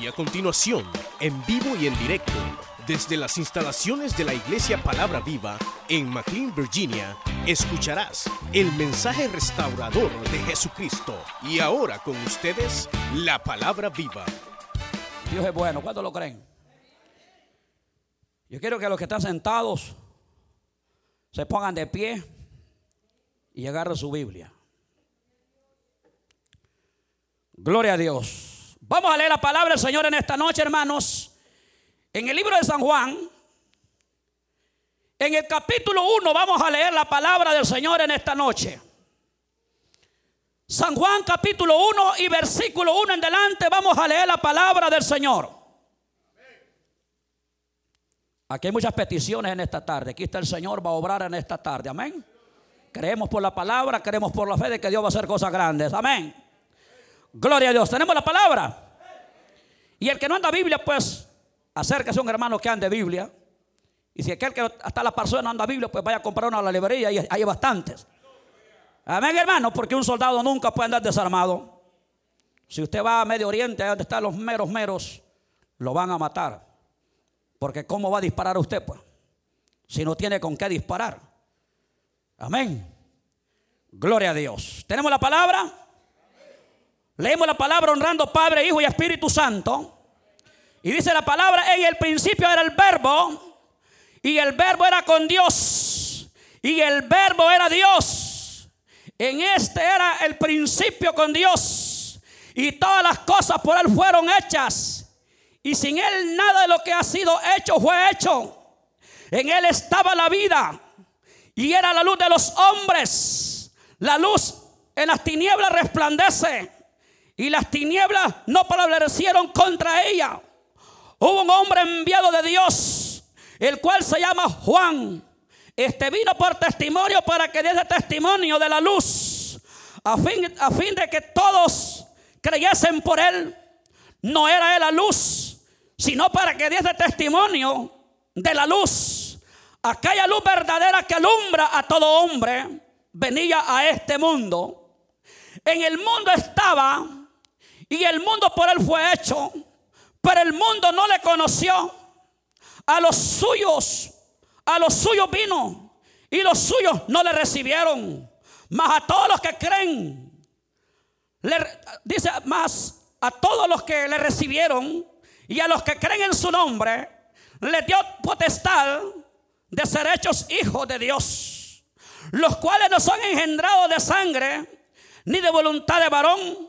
Y a continuación, en vivo y en directo, desde las instalaciones de la Iglesia Palabra Viva en McLean, Virginia, escucharás el mensaje restaurador de Jesucristo. Y ahora con ustedes, la Palabra Viva. Dios es bueno, ¿cuántos lo creen? Yo quiero que los que están sentados se pongan de pie y agarren su Biblia. Gloria a Dios. Vamos a leer la palabra del Señor en esta noche, hermanos. En el libro de San Juan, en el capítulo 1, vamos a leer la palabra del Señor en esta noche. San Juan capítulo 1 y versículo 1 en delante, vamos a leer la palabra del Señor. Aquí hay muchas peticiones en esta tarde. Aquí está el Señor, va a obrar en esta tarde. Amén. Creemos por la palabra, creemos por la fe de que Dios va a hacer cosas grandes. Amén. Gloria a Dios. Tenemos la palabra. Y el que no anda Biblia, pues acérquese a un hermano que ande Biblia. Y si aquel que hasta la persona no anda Biblia, pues vaya a comprar una a la librería y hay bastantes. Amén, hermano, porque un soldado nunca puede andar desarmado. Si usted va a Medio Oriente, donde están los meros meros, lo van a matar. Porque ¿cómo va a disparar usted, pues? Si no tiene con qué disparar. Amén. Gloria a Dios. ¿Tenemos la palabra? Leemos la palabra honrando Padre, Hijo y Espíritu Santo. Y dice la palabra, en el principio era el verbo, y el verbo era con Dios, y el verbo era Dios. En este era el principio con Dios, y todas las cosas por él fueron hechas, y sin él nada de lo que ha sido hecho fue hecho. En él estaba la vida, y era la luz de los hombres. La luz en las tinieblas resplandece y las tinieblas no prevalecieron contra ella. Hubo un hombre enviado de Dios, el cual se llama Juan. Este vino por testimonio para que diese testimonio de la luz, a fin, a fin de que todos creyesen por él. No era él la luz, sino para que diese testimonio de la luz. Aquella luz verdadera que alumbra a todo hombre venía a este mundo. En el mundo estaba y el mundo por él fue hecho, pero el mundo no le conoció. A los suyos, a los suyos vino y los suyos no le recibieron. Mas a todos los que creen, dice más a todos los que le recibieron y a los que creen en su nombre, le dio potestad de ser hechos hijos de Dios, los cuales no son engendrados de sangre, ni de voluntad de varón,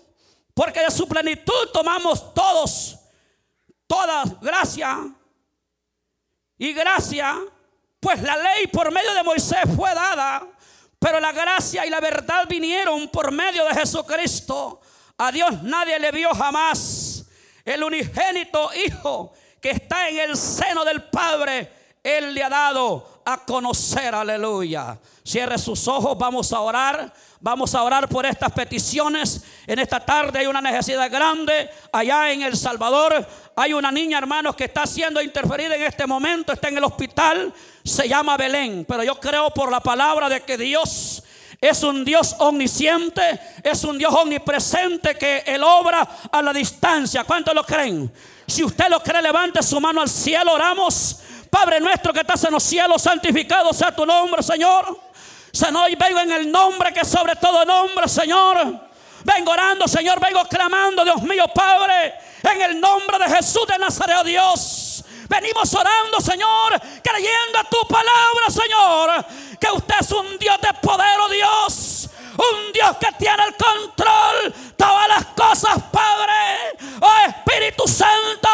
Porque de su plenitud tomamos todos, toda gracia y gracia, pues la ley por medio de Moisés fue dada, pero la gracia y la verdad vinieron por medio de Jesucristo. A Dios nadie le vio jamás. El unigénito Hijo que está en el seno del Padre, Él le ha dado a conocer, aleluya. Cierre sus ojos, vamos a orar. Vamos a orar por estas peticiones. En esta tarde hay una necesidad grande allá en El Salvador. Hay una niña, hermanos, que está siendo interferida en este momento, está en el hospital. Se llama Belén. Pero yo creo por la palabra de que Dios es un Dios omnisciente, es un Dios omnipresente que Él obra a la distancia. ¿Cuántos lo creen? Si usted lo cree, levante su mano al cielo, oramos. Padre nuestro que estás en los cielos, santificado sea tu nombre, Señor. Señor, vengo en el nombre que sobre todo nombre, Señor. Vengo orando, Señor, vengo clamando, Dios mío, Padre, en el nombre de Jesús de Nazaret, Dios. Venimos orando, Señor, creyendo a tu palabra, Señor, que usted es un Dios de poder, oh Dios. Un Dios que tiene el control todas las cosas, Padre. Oh Espíritu Santo,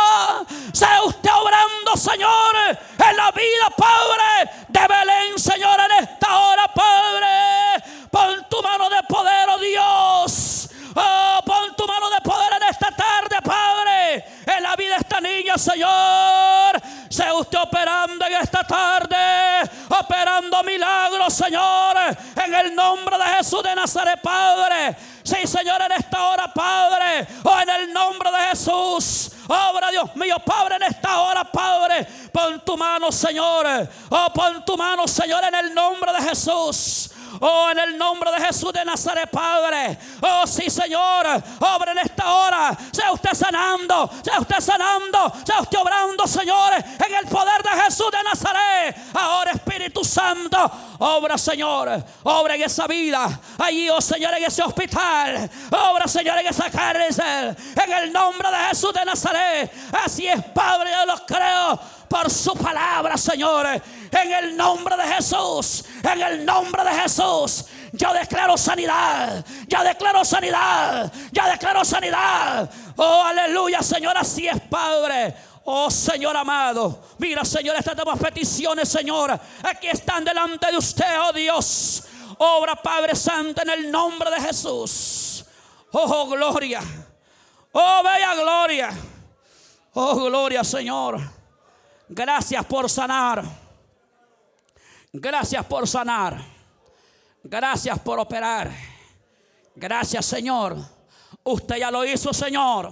sea usted obrando, Señor, en la vida, Padre, de Belén, Señor, en esta hora, Padre. Pon tu mano de poder, oh Dios. Oh, pon tu mano de poder en esta tarde, Padre. En la vida de esta niña, Señor. Sea usted operando en esta tarde, operando milagros, Señor, en el nombre de Jesús de Nazaret, Padre. Sí, Señor, en esta hora, Padre, o en el nombre de Jesús. Obra, Dios mío, Padre, en esta hora, Padre. Pon tu mano, Señor. Oh, pon tu mano, Señor, en el nombre de Jesús. Oh, en el nombre de Jesús de Nazaret, Padre. Oh, sí, Señor. Obra en esta hora. Sea usted sanando. Sea usted sanando. Sea usted obrando, Señor. En el poder de Jesús de Nazaret. Ahora, Espíritu Santo. Obra, Señor. Obra en esa vida. Allí, oh Señor, en ese hospital. Obra, Señor, en esa cárcel. En el nombre de Jesús de Nazaret. Así es, Padre, yo lo creo por su palabra, Señor. En el nombre de Jesús. En el nombre de Jesús. Yo declaro sanidad. Ya declaro sanidad. Ya declaro sanidad. Oh, aleluya, Señor. Así es, Padre. Oh Señor amado, mira Señor, estas demás peticiones, Señor, aquí están delante de usted, oh Dios. Obra Padre Santo en el nombre de Jesús. Oh, gloria. Oh, bella gloria. Oh, gloria, Señor. Gracias por sanar. Gracias por sanar. Gracias por operar. Gracias, Señor. Usted ya lo hizo, Señor.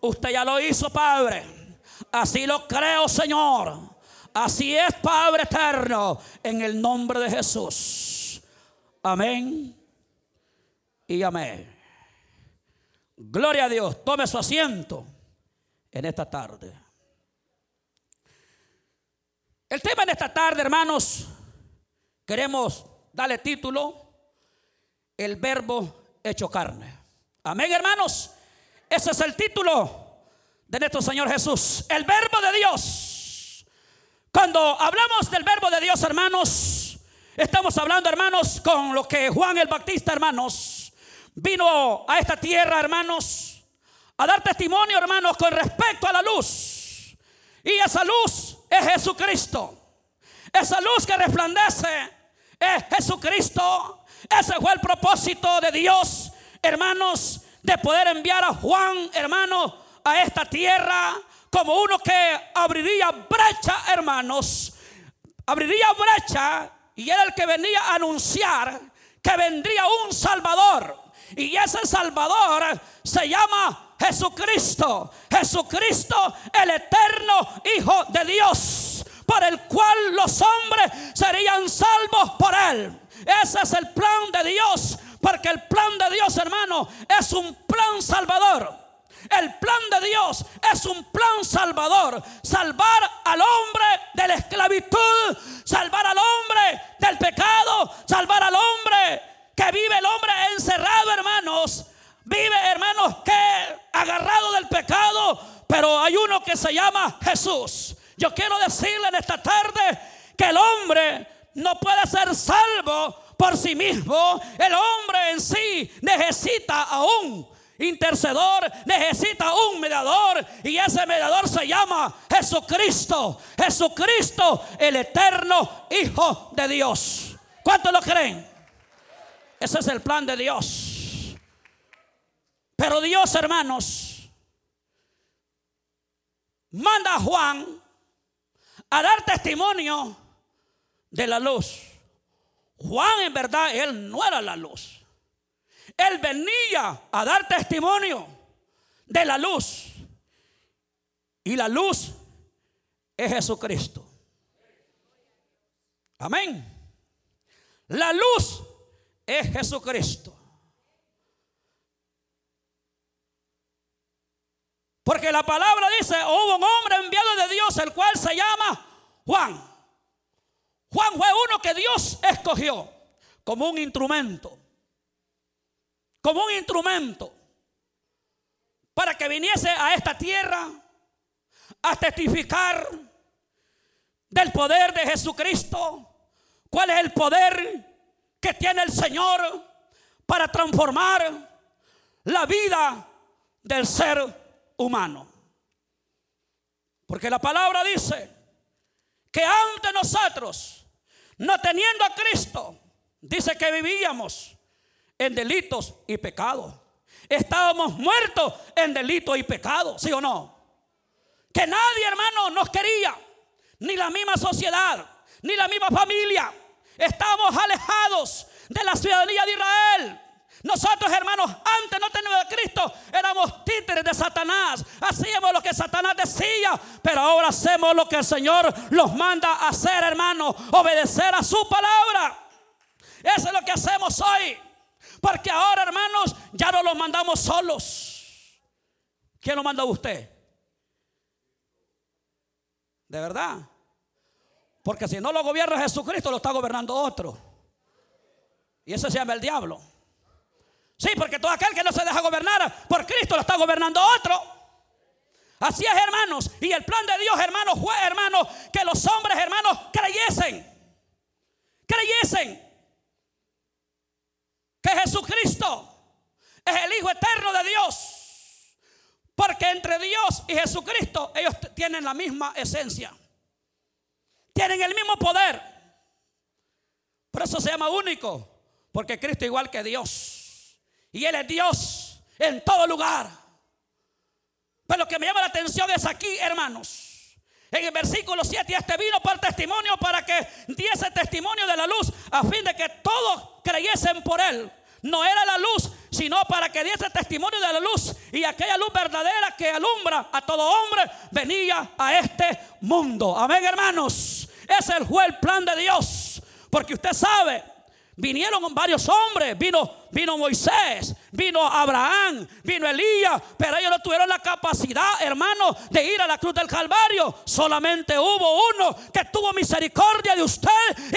Usted ya lo hizo, Padre. Así lo creo, Señor. Así es, Padre eterno, en el nombre de Jesús. Amén y amén. Gloria a Dios. Tome su asiento en esta tarde. El tema en esta tarde, hermanos, queremos darle título, el verbo hecho carne. Amén, hermanos. Ese es el título de nuestro Señor Jesús. El verbo de Dios. Cuando hablamos del verbo de Dios, hermanos, estamos hablando, hermanos, con lo que Juan el Bautista, hermanos, vino a esta tierra, hermanos, a dar testimonio, hermanos, con respecto a la luz. Y esa luz es Jesucristo. Esa luz que resplandece es Jesucristo. Ese fue el propósito de Dios, hermanos, de poder enviar a Juan, hermanos, a esta tierra como uno que abriría brecha, hermanos. Abriría brecha y era el que venía a anunciar que vendría un Salvador. Y ese Salvador se llama Jesucristo. Jesucristo, el eterno Hijo de Dios, por el cual los hombres serían salvos por él. Ese es el plan de Dios, porque el plan de Dios, hermano, es un plan salvador. El plan de Dios es un plan salvador. Salvar al hombre de la esclavitud. Salvar al hombre del pecado. Salvar al hombre que vive el hombre encerrado, hermanos. Vive, hermanos, que agarrado del pecado. Pero hay uno que se llama Jesús. Yo quiero decirle en esta tarde que el hombre no puede ser salvo por sí mismo. El hombre en sí necesita aún intercedor, necesita un mediador y ese mediador se llama Jesucristo. Jesucristo, el eterno Hijo de Dios. ¿Cuántos lo creen? Ese es el plan de Dios. Pero Dios, hermanos, manda a Juan a dar testimonio de la luz. Juan en verdad, él no era la luz. Él venía a dar testimonio de la luz. Y la luz es Jesucristo. Amén. La luz es Jesucristo. Porque la palabra dice, hubo un hombre enviado de Dios, el cual se llama Juan. Juan fue uno que Dios escogió como un instrumento como un instrumento para que viniese a esta tierra a testificar del poder de Jesucristo. ¿Cuál es el poder que tiene el Señor para transformar la vida del ser humano? Porque la palabra dice que antes nosotros, no teniendo a Cristo, dice que vivíamos en delitos y pecados. Estábamos muertos en delitos y pecados, ¿sí o no? que nadie, hermano, nos quería, ni la misma sociedad, ni la misma familia. Estamos alejados de la ciudadanía de Israel. Nosotros, hermanos, antes no teníamos a Cristo, éramos títeres de Satanás. Hacíamos lo que Satanás decía, pero ahora hacemos lo que el Señor nos manda a hacer, hermanos, obedecer a su palabra. Eso es lo que hacemos hoy. Porque ahora, hermanos, ya no los mandamos solos. ¿Quién lo manda a usted? De verdad. Porque si no lo gobierna Jesucristo, lo está gobernando otro. Y ese se llama el diablo. Sí, porque todo aquel que no se deja gobernar por Cristo lo está gobernando otro. Así es, hermanos. Y el plan de Dios, hermanos, fue, hermanos, que los hombres, hermanos, creyesen. Creyesen que Jesucristo es el Hijo eterno de Dios. Porque entre Dios y Jesucristo ellos tienen la misma esencia. Tienen el mismo poder. Por eso se llama único. Porque Cristo es igual que Dios. Y Él es Dios en todo lugar. Pero lo que me llama la atención es aquí, hermanos. En el versículo 7, este vino por testimonio para que diese testimonio de la luz, a fin de que todos creyesen por él. No era la luz, sino para que diese testimonio de la luz. Y aquella luz verdadera que alumbra a todo hombre venía a este mundo. Amén, hermanos. Ese fue el plan de Dios. Porque usted sabe Vinieron varios hombres, vino, vino Moisés, vino Abraham, vino Elías, pero ellos no tuvieron la capacidad, hermano, de ir a la cruz del Calvario. Solamente hubo uno que tuvo misericordia de usted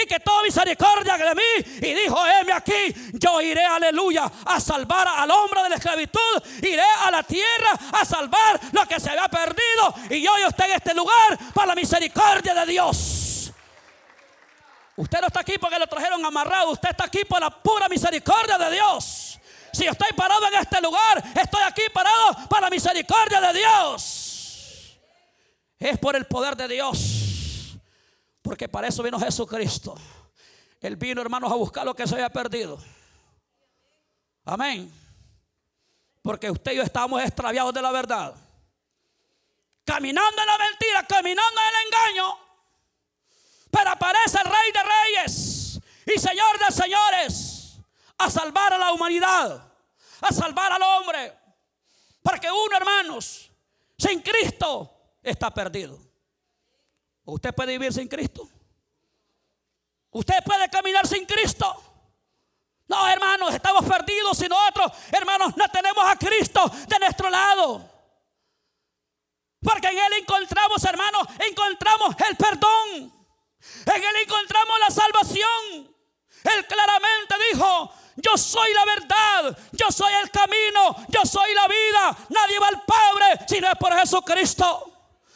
y que tuvo misericordia de mí. Y dijo, heme aquí, yo iré, aleluya, a salvar al hombre de la esclavitud, iré a la tierra a salvar lo que se había perdido. Y yo estoy en este lugar para la misericordia de Dios. Usted no está aquí porque lo trajeron amarrado. Usted está aquí por la pura misericordia de Dios. Si estoy parado en este lugar, estoy aquí parado para la misericordia de Dios. Es por el poder de Dios. Porque para eso vino Jesucristo. Él vino, hermanos, a buscar lo que se había perdido. Amén. Porque usted y yo estamos extraviados de la verdad. Caminando en la mentira, caminando en el engaño. Pero aparece el Rey de Reyes y Señor de Señores a salvar a la humanidad, a salvar al hombre. Porque uno, hermanos, sin Cristo está perdido. ¿Usted puede vivir sin Cristo? ¿Usted puede caminar sin Cristo? No, hermanos, estamos perdidos si nosotros, hermanos, no tenemos a Cristo de nuestro lado. Porque en Él encontramos, hermanos, encontramos el perdón. En Él encontramos la salvación. Él claramente dijo, yo soy la verdad, yo soy el camino, yo soy la vida. Nadie va al Padre si no es por Jesucristo.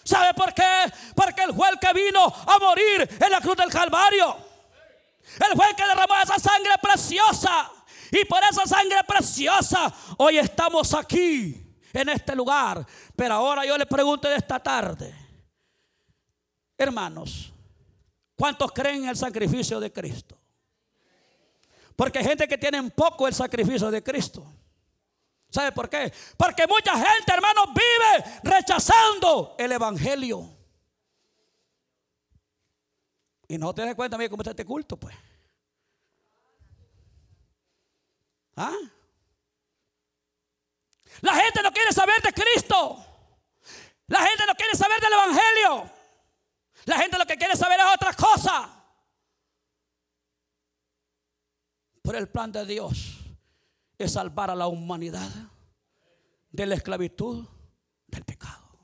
¿Sabe por qué? Porque el que vino a morir en la cruz del Calvario. El que derramó esa sangre preciosa. Y por esa sangre preciosa hoy estamos aquí, en este lugar. Pero ahora yo le pregunto de esta tarde, hermanos, ¿Cuántos creen en el sacrificio de Cristo? Porque hay gente que tiene poco el sacrificio de Cristo. ¿Sabe por qué? Porque mucha gente, hermanos, vive rechazando el Evangelio. Y no te das cuenta, mira cómo está este culto, pues. ¿Ah? La gente no quiere saber de Cristo. La gente no quiere saber del Evangelio. La gente lo que quiere saber es otra cosa. Pero el plan de Dios es salvar a la humanidad de la esclavitud del pecado.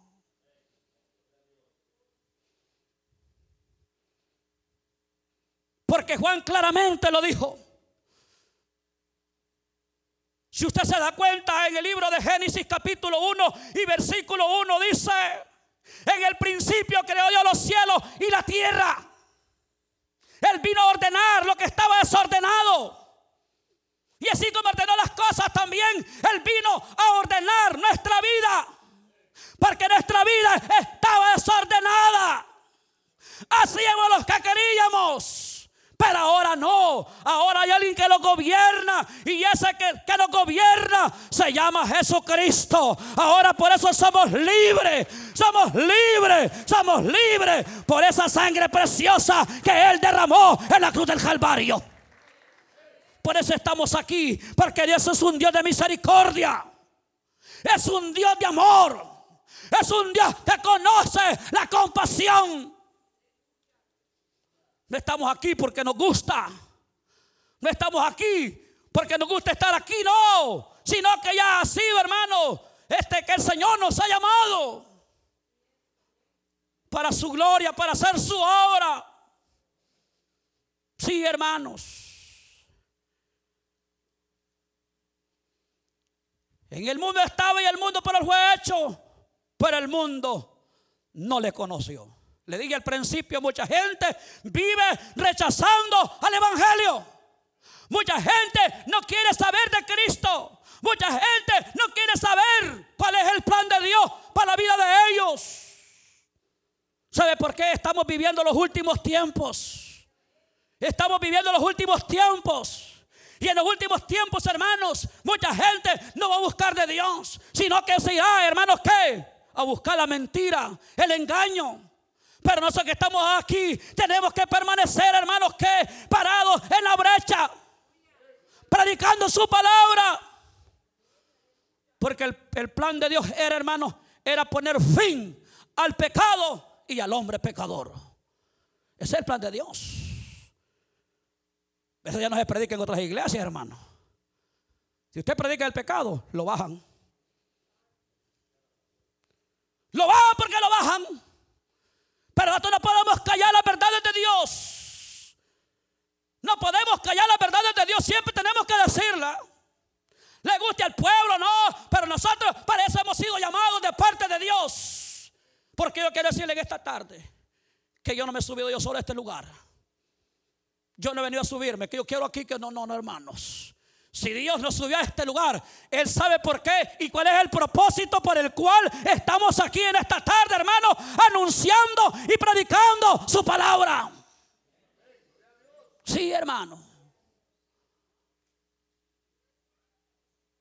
Porque Juan claramente lo dijo. Si usted se da cuenta en el libro de Génesis capítulo 1 y versículo 1 dice, en el principio creó Dios los cielos y la tierra. Él vino a ordenar lo que estaba desordenado. Y así como ordenó las cosas, también Él vino a ordenar nuestra vida. Porque nuestra vida estaba desordenada. Hacíamos lo que queríamos. Pero ahora no. Ahora hay alguien que lo gobierna y ese que, que lo gobierna se llama Jesucristo. Ahora por eso somos libres, somos libres, somos libres por esa sangre preciosa que Él derramó en la cruz del Calvario. Por eso estamos aquí, porque Dios es un Dios de misericordia, es un Dios de amor, es un Dios que conoce la compasión. No estamos aquí porque nos gusta. No estamos aquí porque nos gusta estar aquí, no. Sino que ya ha sido, hermano, este que el Señor nos ha llamado para su gloria, para hacer su obra. Sí, hermanos. En el mundo estaba y el mundo por él fue hecho, pero el mundo no le conoció. Le dije al principio, mucha gente vive rechazando al Evangelio. Mucha gente no quiere saber de Cristo. Mucha gente no quiere saber cuál es el plan de Dios para la vida de ellos. ¿Sabe por qué estamos viviendo los últimos tiempos? Estamos viviendo los últimos tiempos. Y en los últimos tiempos, hermanos, mucha gente no va a buscar de Dios, sino que se irá, hermanos, ¿qué? A buscar la mentira, el engaño. Pero nosotros que estamos aquí tenemos que permanecer, hermanos, que parados en la brecha, predicando su palabra. Porque el, el plan de Dios era, hermanos, era poner fin al pecado y al hombre pecador. Ese es el plan de Dios. Eso ya no se predica en otras iglesias, hermano. Si usted predica el pecado, lo bajan. Lo bajan porque lo bajan. Pero nosotros no podemos callar las verdades de Dios. No podemos callar las verdades de Dios. Siempre tenemos que decirla. Le guste al pueblo, no. Pero nosotros para eso hemos sido llamados de parte de Dios. Porque yo quiero decirle en esta tarde que yo no me he subido yo solo a este lugar. Yo no he venido a subirme, que yo quiero aquí que no, no, no, hermanos. Si Dios nos subió a este lugar, Él sabe por qué y cuál es el propósito por el cual estamos aquí en esta tarde, hermanos, anunciando y predicando su palabra. Sí, hermano.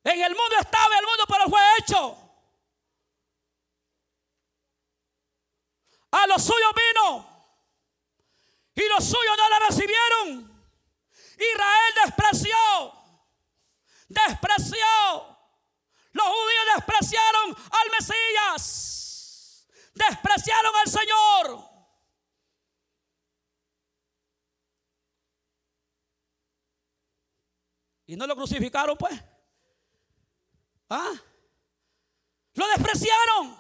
En el mundo estaba el mundo, pero fue hecho. A los suyos vino y los suyos no la recibieron. Israel despreció, despreció. Los judíos despreciaron al Mesías, despreciaron al Señor. Y no lo crucificaron, pues. ¿Ah? Lo despreciaron.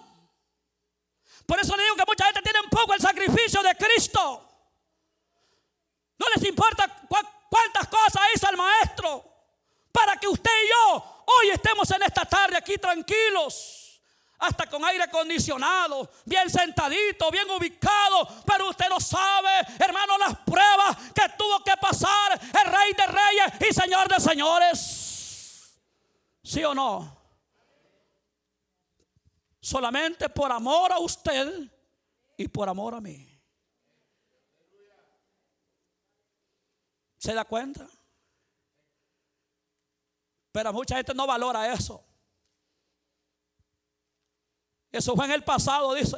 Por eso le digo que mucha gente tiene poco el sacrificio de Cristo. No les importa cuántas cosas hizo el maestro para que usted y yo hoy estemos en esta tarde aquí tranquilos. Hasta con aire acondicionado, bien sentadito, bien ubicado. Pero usted no sabe, hermano, las pruebas que tuvo que pasar el rey de reyes y señor de señores. ¿Sí o no? Solamente por amor a usted y por amor a mí. ¿Se da cuenta? Pero mucha gente no valora eso. Eso fue en el pasado, dice.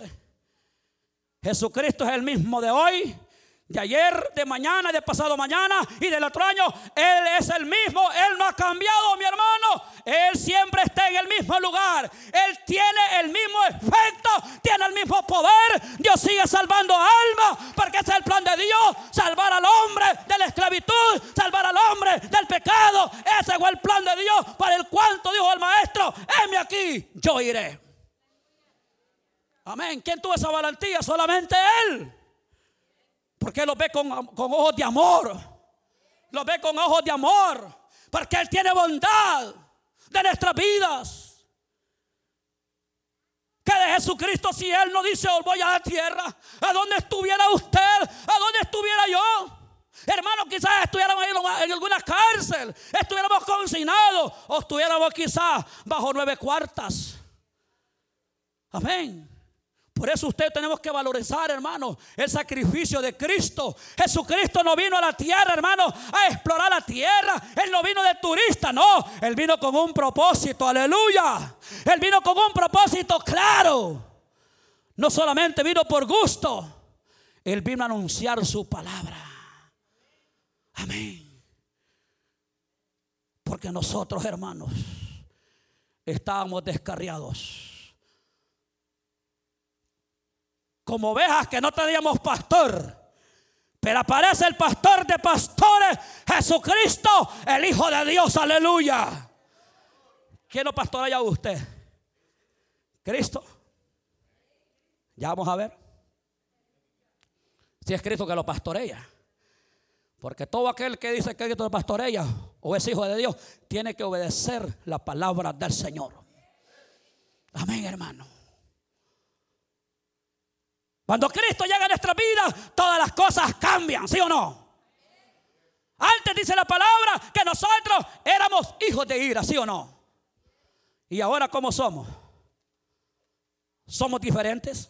Jesucristo es el mismo de hoy, de ayer, de mañana, de pasado mañana y del otro año. Él es el mismo, Él no ha cambiado, mi hermano. Él siempre está en el mismo lugar. Él tiene el mismo efecto, tiene el mismo poder. Dios sigue salvando almas porque ese es el plan de Dios. Salvar al hombre de la esclavitud, salvar al hombre del pecado. Ese fue el plan de Dios para el cuanto dijo el maestro, heme aquí, yo iré. Amén. ¿Quién tuvo esa valentía? Solamente Él. Porque Él lo ve con, ojos de amor. Lo ve con ojos de amor. Porque Él tiene bondad de nuestras vidas. Que de Jesucristo si Él no dice, os voy a la tierra, ¿a dónde estuviera usted? ¿A dónde estuviera yo? Hermano, quizás estuviéramos en alguna cárcel, estuviéramos consignados o estuviéramos quizás bajo nueve cuartas. Amén. Por eso usted tenemos que valorizar, hermano, el sacrificio de Cristo. Jesucristo no vino a la tierra, hermano, a explorar la tierra. Él no vino de turista, no. Él vino con un propósito, aleluya. Él vino con un propósito claro. No solamente vino por gusto, Él vino a anunciar su palabra. Amén. Porque nosotros, hermanos, estábamos descarriados como ovejas que no teníamos pastor. Pero aparece el pastor de pastores, Jesucristo, el Hijo de Dios, aleluya. ¿Quién lo pastorea a usted? Cristo. Ya vamos a ver. Si es Cristo que lo pastorea. Porque todo aquel que dice que Cristo lo pastorea o es hijo de Dios, tiene que obedecer la palabra del Señor. Amén, hermano. Cuando Cristo llega a nuestra vida, todas las cosas cambian, ¿sí o no? Antes dice la palabra que nosotros éramos hijos de ira, ¿sí o no? Y ahora, ¿cómo somos? ¿Somos diferentes?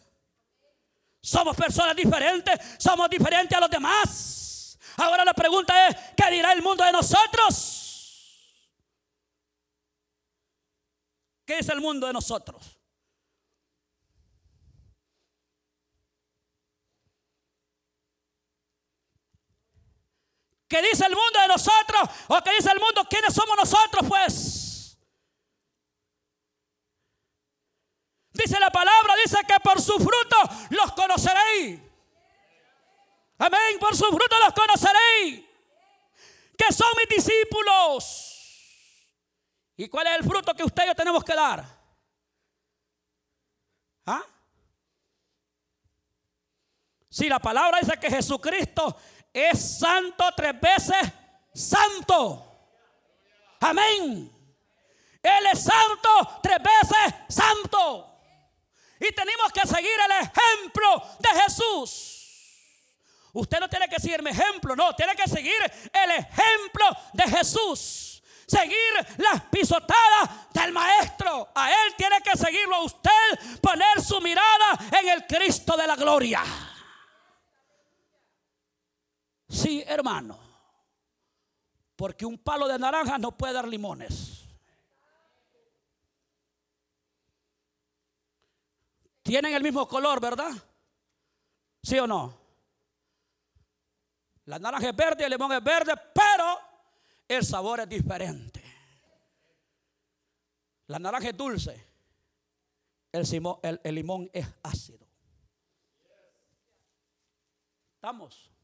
¿Somos personas diferentes? ¿Somos diferentes a los demás? Ahora la pregunta es, ¿qué dirá el mundo de nosotros? ¿Qué es el mundo de nosotros? ¿Qué dice el mundo de nosotros? ¿O qué dice el mundo? ¿Quiénes somos nosotros pues? Dice la palabra, dice que por su fruto los conoceréis. Amén, por su fruto los conoceréis. Que son mis discípulos. ¿Y cuál es el fruto que usted y yo tenemos que dar? ¿Ah? Si la palabra dice que Jesucristo es santo tres veces santo. Amén. Él es santo tres veces santo. Y tenemos que seguir el ejemplo de Jesús. Usted no tiene que seguir mi ejemplo, no, tiene que seguir el ejemplo de Jesús. Seguir las pisotadas del maestro. A él tiene que seguirlo a usted, poner su mirada en el Cristo de la gloria. Sí, hermano. Porque un palo de naranja no puede dar limones. Tienen el mismo color, ¿verdad? ¿Sí o no? La naranja es verde, el limón es verde, pero el sabor es diferente. La naranja es dulce, el, el limón es ácido. ¿Estamos?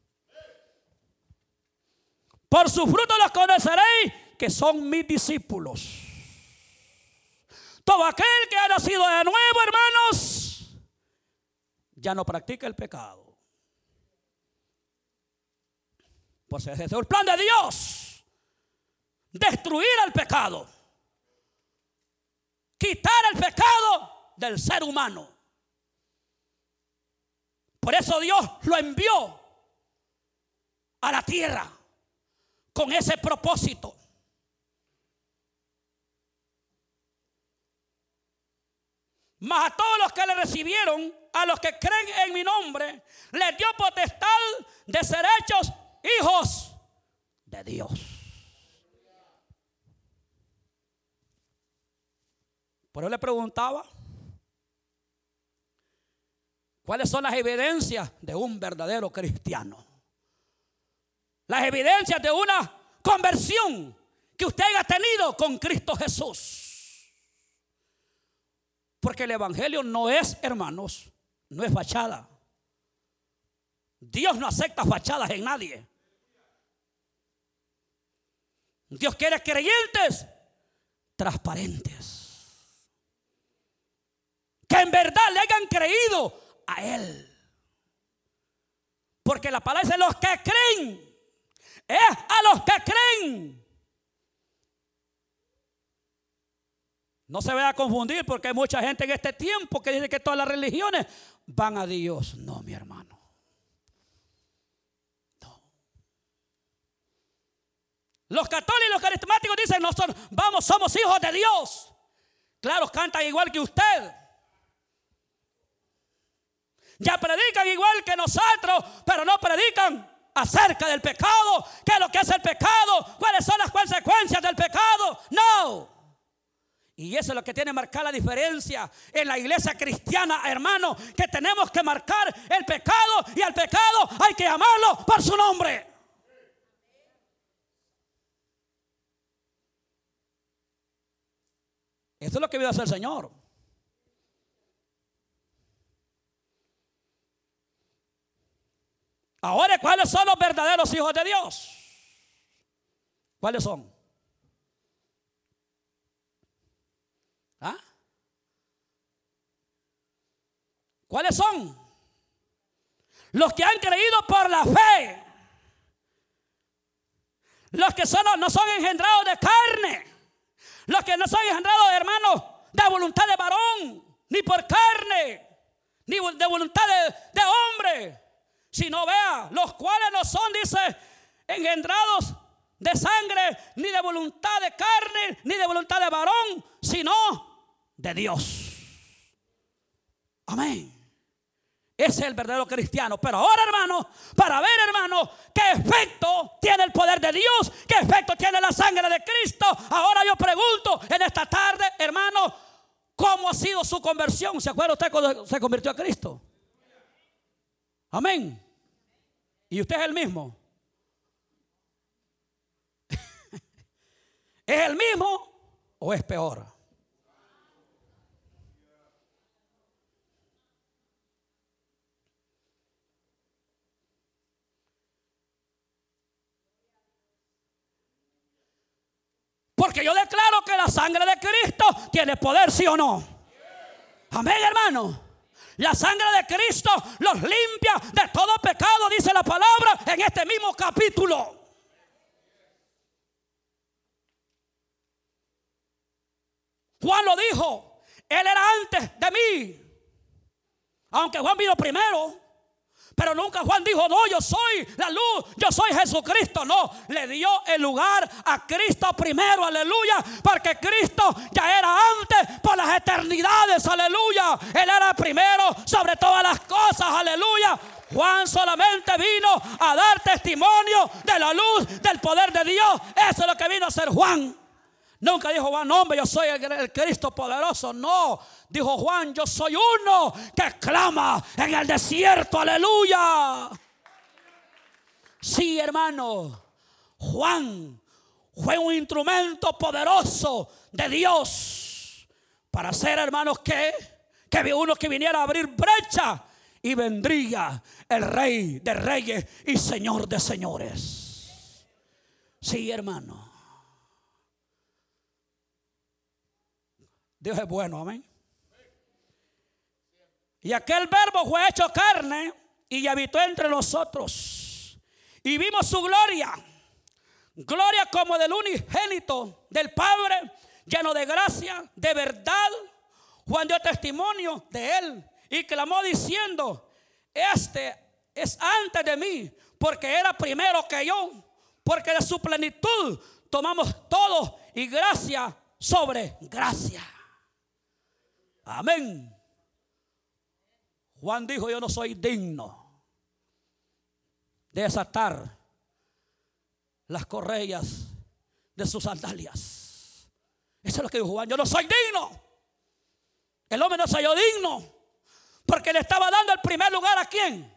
Por su fruto los conoceréis que son mis discípulos. Todo aquel que ha nacido de nuevo, hermanos, ya no practica el pecado. Pues ese es el plan de Dios. Destruir el pecado. Quitar el pecado del ser humano. Por eso Dios lo envió a la tierra con ese propósito. Mas a todos los que le recibieron, a los que creen en mi nombre, les dio potestad de ser hechos hijos de Dios. Por eso le preguntaba, ¿cuáles son las evidencias de un verdadero cristiano? Las evidencias de una conversión que usted haya tenido con Cristo Jesús. Porque el Evangelio no es, hermanos, no es fachada. Dios no acepta fachadas en nadie. Dios quiere creyentes transparentes. Que en verdad le hayan creído a Él. Porque la palabra dice los que creen es a los que creen. No se vaya a confundir porque hay mucha gente en este tiempo que dice que todas las religiones van a Dios. No, mi hermano. No. Los católicos y los carismáticos dicen, nosotros vamos, somos hijos de Dios. Claro, cantan igual que usted. Ya predican igual que nosotros, pero no predican acerca del pecado, qué es lo que es el pecado, cuáles son las consecuencias del pecado. No. Y eso es lo que tiene marcar la diferencia en la iglesia cristiana, hermano, que tenemos que marcar el pecado y al pecado hay que llamarlo por su nombre. Esto es lo que a hacer el Señor. Ahora, ¿cuáles son los verdaderos hijos de Dios? ¿Cuáles son? ¿Ah? ¿Cuáles son? Los que han creído por la fe. Los que son, no son engendrados de carne. Los que no son engendrados, hermanos, de voluntad de varón, ni por carne, ni de voluntad de, de hombre, si no vea, los cuales no son, dice, engendrados de sangre, ni de voluntad de carne, ni de voluntad de varón, sino de Dios. Amén. Ese es el verdadero cristiano. Pero ahora, hermano, para ver, hermano, qué efecto tiene el poder de Dios, qué efecto tiene la sangre de Cristo. Ahora yo pregunto en esta tarde, hermano, ¿cómo ha sido su conversión? ¿Se acuerda usted cuando se convirtió a Cristo? Amén. ¿Y usted es el mismo? ¿Es el mismo o es peor? Porque yo declaro que la sangre de Cristo tiene poder, sí o no. Amén, hermano. La sangre de Cristo los limpia de todo pecado, dice la palabra en este mismo capítulo. Juan lo dijo, él era antes de mí. Aunque Juan vino primero. Pero nunca Juan dijo, no, yo soy la luz, yo soy Jesucristo. No, le dio el lugar a Cristo primero, aleluya. Porque Cristo ya era antes por las eternidades, aleluya. Él era primero sobre todas las cosas, aleluya. Juan solamente vino a dar testimonio de la luz, del poder de Dios. Eso es lo que vino a hacer Juan. Nunca dijo Juan, hombre, yo soy el, Cristo poderoso. No, dijo Juan, yo soy uno que clama en el desierto. Aleluya. Sí, hermano. Juan fue un instrumento poderoso de Dios para ser, hermanos, que, que uno que viniera a abrir brecha y vendría el rey de reyes y señor de señores. Sí, hermano. Dios es bueno, amén. Y aquel verbo fue hecho carne y habitó entre nosotros. Y vimos su gloria. Gloria como del unigénito del Padre, lleno de gracia, de verdad. Juan dio testimonio de él y clamó diciendo, este es antes de mí, porque era primero que yo, porque de su plenitud tomamos todo y gracia sobre gracia. Amén. Juan dijo, yo no soy digno de desatar las correas de sus sandalias. Eso es lo que dijo Juan, yo no soy digno. El hombre no soy yo digno. Porque le estaba dando el primer lugar a quién?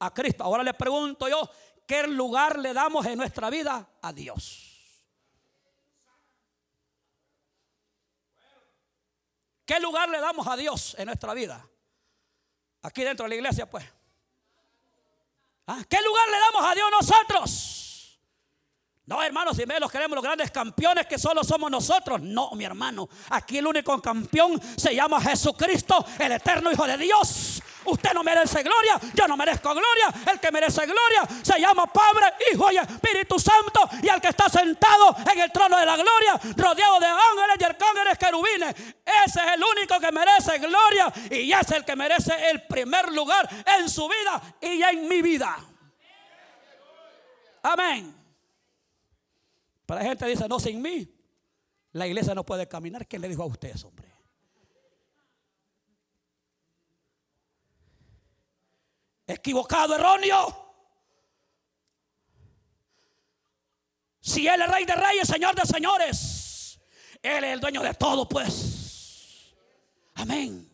A Cristo. Ahora le pregunto yo, ¿qué lugar le damos en nuestra vida a Dios? ¿Qué lugar le damos a Dios en nuestra vida? Aquí dentro de la iglesia, pues. ¿Ah? ¿Qué lugar le damos a Dios nosotros? No, hermanos, si me los queremos los grandes campeones que solo somos nosotros. No, mi hermano. Aquí el único campeón se llama Jesucristo, el eterno Hijo de Dios. Usted no merece gloria, yo no merezco gloria. El que merece gloria se llama Padre, Hijo y Espíritu Santo. Y el que está sentado en el trono de la gloria, rodeado de ángeles y arcángeles querubines. Ese es el único que merece gloria y es el que merece el primer lugar en su vida y en mi vida. Amén. Para la gente dice, no, sin mí, la iglesia no puede caminar. ¿Quién le dijo a ustedes, hombre? Equivocado, erróneo. Si Él es rey de reyes, señor de señores, Él es el dueño de todo, pues. Amén.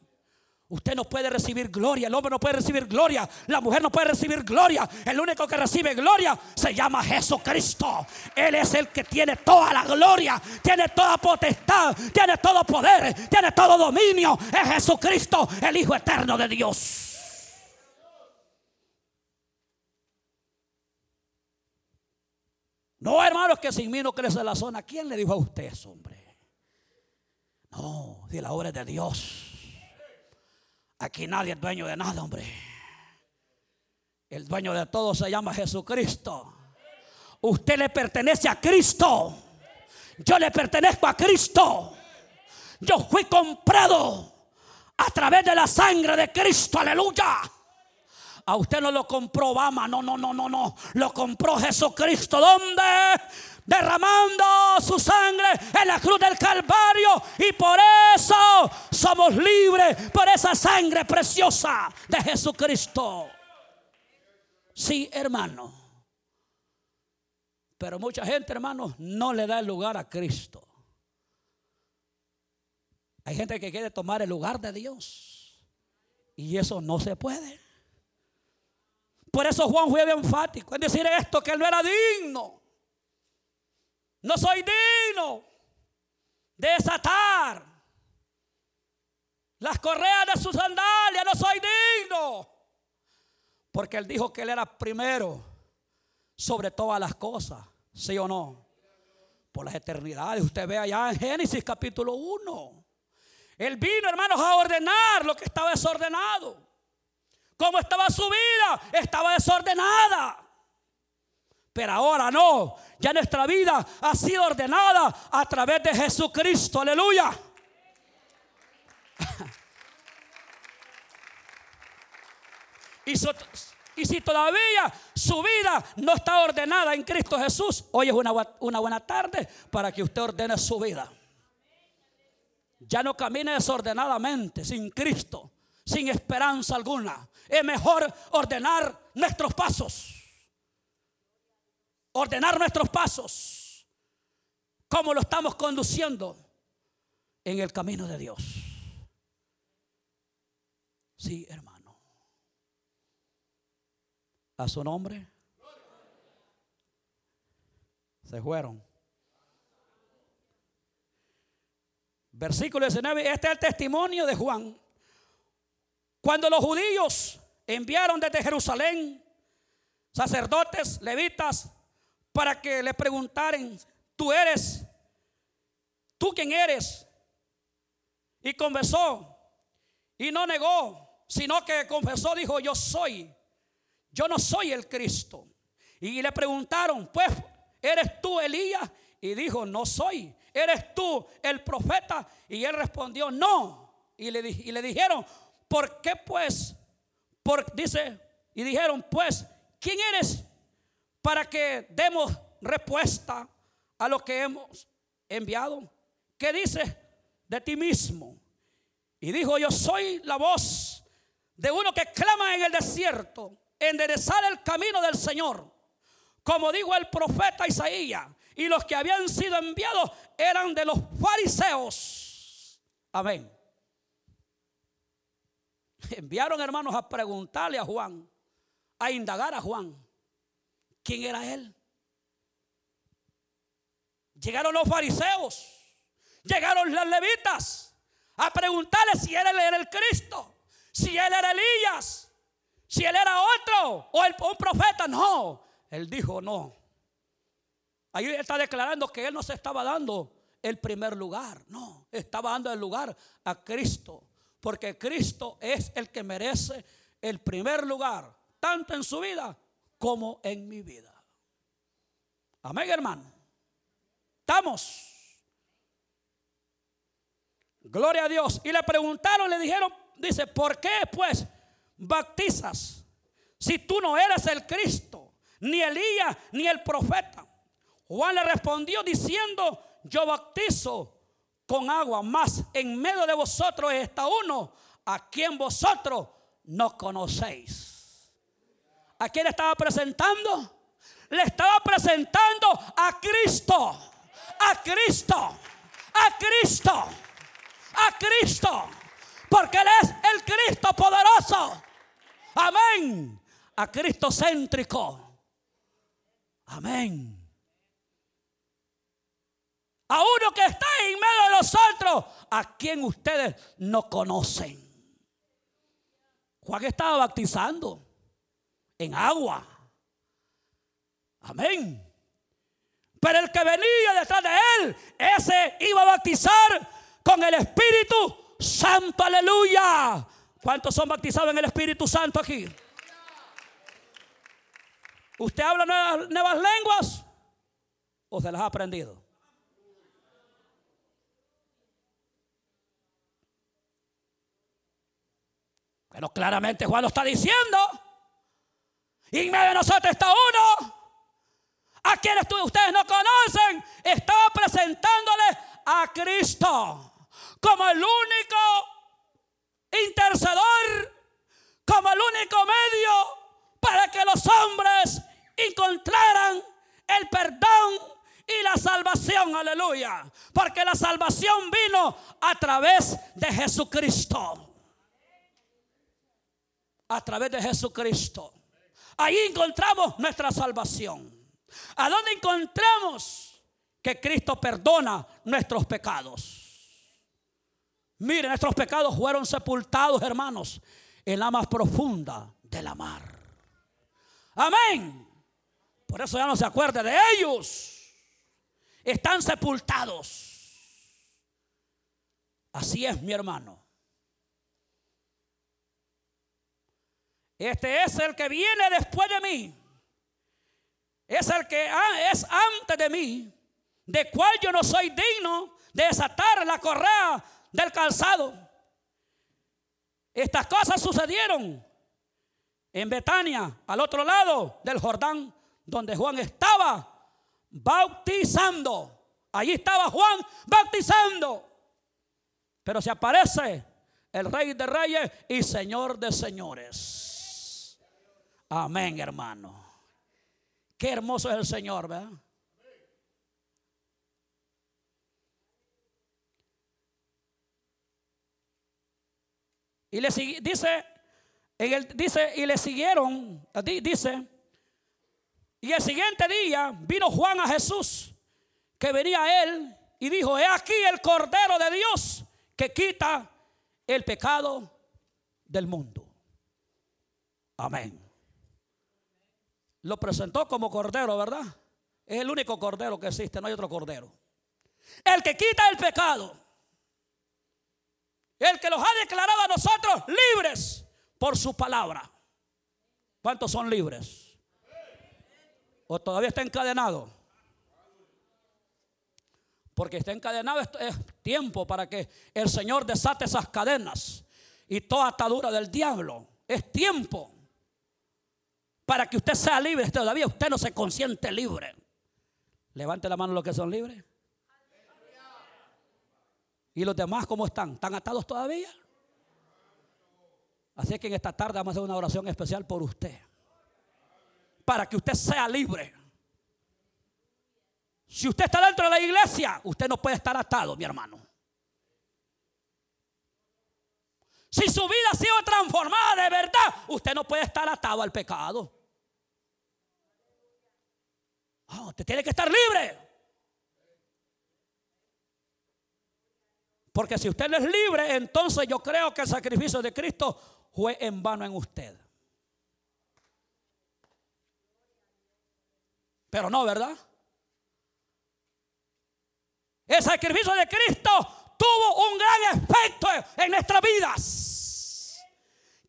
Usted no puede recibir gloria, el hombre no puede recibir gloria, la mujer no puede recibir gloria. El único que recibe gloria se llama Jesucristo. Él es el que tiene toda la gloria, tiene toda potestad, tiene todo poder, tiene todo dominio. Es Jesucristo, el Hijo eterno de Dios. No, hermanos, que sin mí no crece la zona. ¿Quién le dijo a usted eso, hombre? No, de la obra de Dios. Aquí nadie es dueño de nada, hombre. El dueño de todo se llama Jesucristo. Usted le pertenece a Cristo. Yo le pertenezco a Cristo. Yo fui comprado a través de la sangre de Cristo. Aleluya. A usted no lo compró Obama, no, no, no, no, no. Lo compró Jesucristo. ¿Dónde? Derramando su sangre en la cruz del Calvario. Y por eso somos libres, por esa sangre preciosa de Jesucristo. Sí, hermano. Pero mucha gente, hermano, no le da el lugar a Cristo. Hay gente que quiere tomar el lugar de Dios. Y eso no se puede. Por eso Juan fue enfático en decir esto, que él no era digno. No soy digno de desatar las correas de su sandalia. No soy digno. Porque él dijo que él era primero sobre todas las cosas. ¿Sí o no? Por las eternidades. Usted ve allá en Génesis capítulo 1. Él vino, hermanos, a ordenar lo que estaba desordenado. ¿Cómo estaba su vida? Estaba desordenada. Pero ahora no. Ya nuestra vida ha sido ordenada a través de Jesucristo. Aleluya. Y, si todavía su vida no está ordenada en Cristo Jesús, hoy es una, una buena tarde para que usted ordene su vida. Ya no camine desordenadamente sin Cristo sin esperanza alguna. Es mejor ordenar nuestros pasos. Ordenar nuestros pasos. ¿Cómo lo estamos conduciendo en el camino de Dios? Sí, hermano. A su nombre. Se fueron. Versículo 19. Este es el testimonio de Juan cuando los judíos enviaron desde Jerusalén sacerdotes, levitas, para que le preguntaran, tú eres, tú quién eres. Y confesó, y no negó, sino que confesó, dijo, yo soy, yo no soy el Cristo. Y le preguntaron, pues, ¿eres tú Elías? Y dijo, no soy. ¿Eres tú el profeta? Y él respondió, no. Y le, y le dijeron, ¿por qué pues? Por, dice, y dijeron, pues, ¿quién eres para que demos respuesta a lo que hemos enviado? ¿Qué dice de ti mismo? Y dijo, yo soy la voz de uno que clama en el desierto, enderezar el camino del Señor. Como dijo el profeta Isaías, y los que habían sido enviados eran de los fariseos. Amén. Enviaron hermanos a preguntarle a Juan, a indagar a Juan, quién era él. Llegaron los fariseos, llegaron las levitas a preguntarle si él era el Cristo, si él era Elías, si él era otro o un profeta. No, él dijo no. Ahí está declarando que él no se estaba dando el primer lugar, no, estaba dando el lugar a Cristo. Porque Cristo es el que merece el primer lugar, tanto en su vida como en mi vida. Amén, hermano. Estamos. Gloria a Dios. Y le preguntaron, le dijeron, dice, ¿por qué pues bautizas si tú no eres el Cristo, ni Elías, ni el profeta? Juan le respondió diciendo, yo bautizo con agua, más en medio de vosotros está uno a quien vosotros no conocéis. ¿A quién estaba presentando? Le estaba presentando a Cristo. A Cristo. A Cristo. A Cristo. Porque Él es el Cristo poderoso. Amén. A Cristo céntrico. Amén. A uno que está en medio de nosotros, a quien ustedes no conocen. Juan estaba bautizando en agua. Amén. Pero el que venía detrás de él, ese iba a bautizar con el Espíritu Santo. Aleluya. ¿Cuántos son bautizados en el Espíritu Santo aquí? ¿Usted habla nuevas, lenguas o se las ha aprendido? Pero claramente Juan lo está diciendo. Y en medio de nosotros está uno. A quienes ustedes no conocen. Estaba presentándole a Cristo como el único intercedor, como el único medio para que los hombres encontraran el perdón y la salvación, aleluya. Porque la salvación vino a través de Jesucristo. A través de Jesucristo. Ahí encontramos nuestra salvación. ¿A dónde encontramos que Cristo perdona nuestros pecados? Miren, nuestros pecados fueron sepultados, hermanos, en la más profunda de la mar. Amén. Por eso ya no se acuerde de ellos. Están sepultados. Así es, mi hermano. Este es el que viene después de mí. Es el que es antes de mí, de cual yo no soy digno de desatar la correa del calzado. Estas cosas sucedieron en Betania, al otro lado del Jordán, donde Juan estaba bautizando. Allí estaba Juan bautizando. Pero se aparece el rey de reyes y señor de señores. Amén, hermano. Qué hermoso es el Señor, ¿verdad? Y le dice, dice, y le siguieron, dice, y el siguiente día vino Juan a Jesús, que venía a él, y dijo, he aquí el Cordero de Dios que quita el pecado del mundo. Amén. Lo presentó como Cordero, ¿verdad? Es el único Cordero que existe, no hay otro Cordero. El que quita el pecado. El que los ha declarado a nosotros libres por su palabra. ¿Cuántos son libres? ¿O todavía está encadenado? Porque está encadenado es tiempo para que el Señor desate esas cadenas y toda atadura del diablo. Es tiempo para que usted sea libre. Todavía usted no se consiente libre. Levante la mano los que son libres. ¿Y los demás cómo están? ¿Están atados todavía? Así que en esta tarde vamos a hacer una oración especial por usted. Para que usted sea libre. Si usted está dentro de la iglesia, usted no puede estar atado, mi hermano. Si su vida ha sido transformada de verdad, usted no puede estar atado al pecado. Ah, usted tiene que estar libre. Porque si usted es libre, entonces yo creo que el sacrificio de Cristo fue en vano en usted. Pero no, ¿verdad? El sacrificio de Cristo tuvo un gran efecto en nuestras vidas.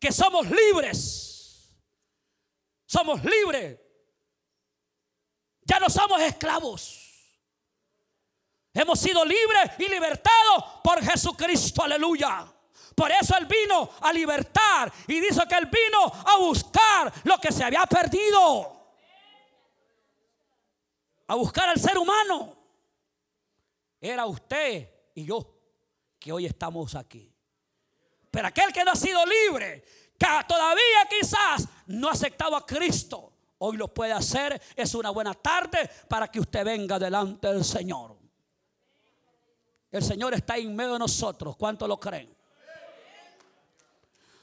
Que somos libres. Somos libres. Ya no somos esclavos. Hemos sido libres y libertados por Jesucristo, aleluya. Por eso Él vino a libertar y dice que Él vino a buscar lo que se había perdido. A buscar al ser humano. Era usted y yo que hoy estamos aquí. Pero aquel que no ha sido libre, que todavía quizás no ha aceptado a Cristo, hoy lo puede hacer. Es una buena tarde para que usted venga delante del Señor. El Señor está en medio de nosotros. ¿Cuánto lo creen?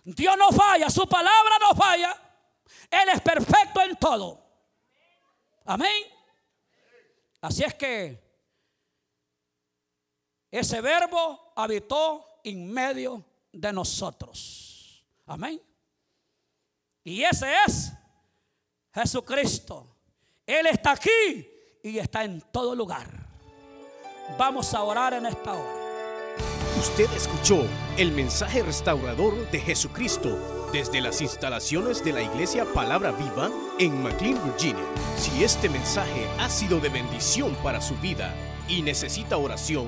Dios no falla, su palabra no falla. Él es perfecto en todo. Amén. Así es que ese verbo habitó en medio de nosotros. Amén. Y ese es Jesucristo. Él está aquí y está en todo lugar. Vamos a orar en esta hora. Usted escuchó el mensaje restaurador de Jesucristo desde las instalaciones de la iglesia Palabra Viva en McLean, Virginia. Si este mensaje ha sido de bendición para su vida y necesita oración,